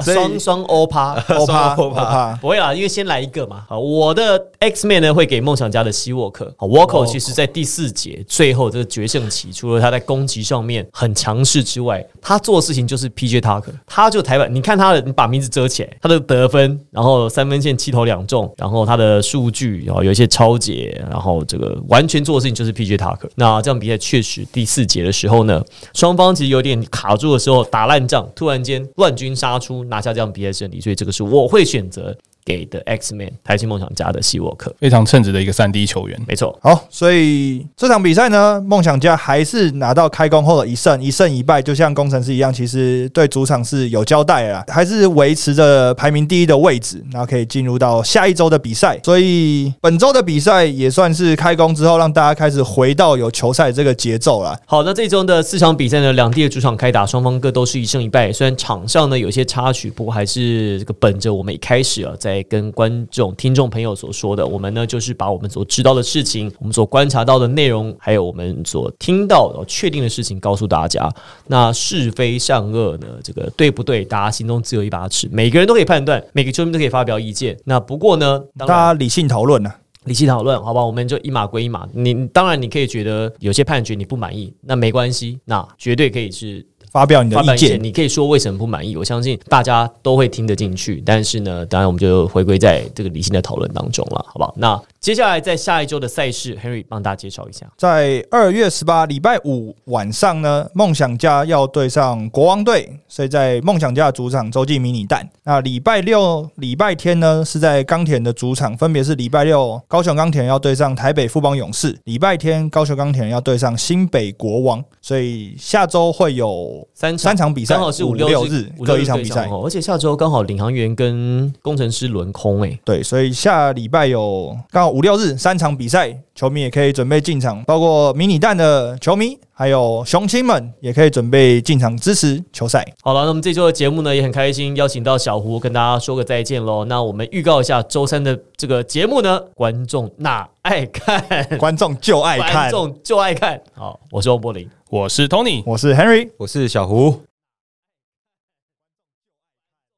所以双双欧趴。欧趴欧趴欧趴。不会啦，因为先来一个嘛。好，我的 X Man 呢会给梦想家的希沃克。好 l k 其实在第四节最后这个决胜期，除了他在攻击上面很强势之外，他做的事情就是 PJ Tucker，他就台湾，你看他的，你把名字遮起来，他的得分，然后三分线七投两中，然后他的数据，然后有一些超解，然后这个完全做的事情就是 PJ Tucker。那这样比赛确实第四节的时候呢，双方其实有点卡住的时候打烂仗，突然间乱军杀出，拿下这样比赛胜利，所以这个是我会选择给的 X Man 台新梦想家的希沃克。非常称职的一个三 D 球员。没错，好，所以这场比赛呢，梦想家还是拿到开工后的一胜，一胜一败，就像工程师一样，其实对主场是有交代的啦，还是维持着排名第一的位置，然后可以进入到下一周的比赛。所以本周的比赛也算是开工之后，让大家开始回到有球赛这个节奏了。好，那这周的四场比赛呢，两地的主场开打，双方各都是一胜一败。虽然场上呢有些插曲，不过还是这个本着我们一开始啊，在跟观众、听众朋友所说的，我们呢就是把我们所知道的事情，我们所观察到的内容，还有我们所听到的、确定的事情，告诉大家。那是非善恶呢，这个对不对？大家心中自有一把尺，每个人都可以判断，每个球迷都可以发表意见。那不过呢，大家理性讨论啊。理性讨论，好吧，我们就一码归一码。你当然你可以觉得有些判决你不满意，那没关系，那绝对可以是发表你的意见。你可以说为什么不满意，我相信大家都会听得进去。但是呢，当然我们就回归在这个理性的讨论当中了，好不好？那接下来在下一周的赛事，Henry 帮大家介绍一下。在二月十八礼拜五晚上呢，梦想家要对上国王队，所以在梦想家的主场洲际迷你蛋。那礼拜六、礼拜天呢是在钢铁的主场，分别是礼拜六高雄钢铁要对上台北富邦勇士，礼拜天高雄钢铁要对上新北国王。所以下周会有三场三场比赛，刚好是五六六日各一场比赛。哦，而且下周刚好领航员跟工程师轮空诶、对，所以下礼拜有刚好五六日三场比赛，球迷也可以准备进场，包括迷你蛋的球迷，还有雄青们也可以准备进场支持球赛。好了，那么这周的节目呢也很开心，邀请到小胡跟大家说个再见喽。那我们预告一下周三的这个节目呢，观众那爱看，观众就爱看观看。众就爱看。好，我是王柏林。我是 Tony，我是 Henry，我是小胡。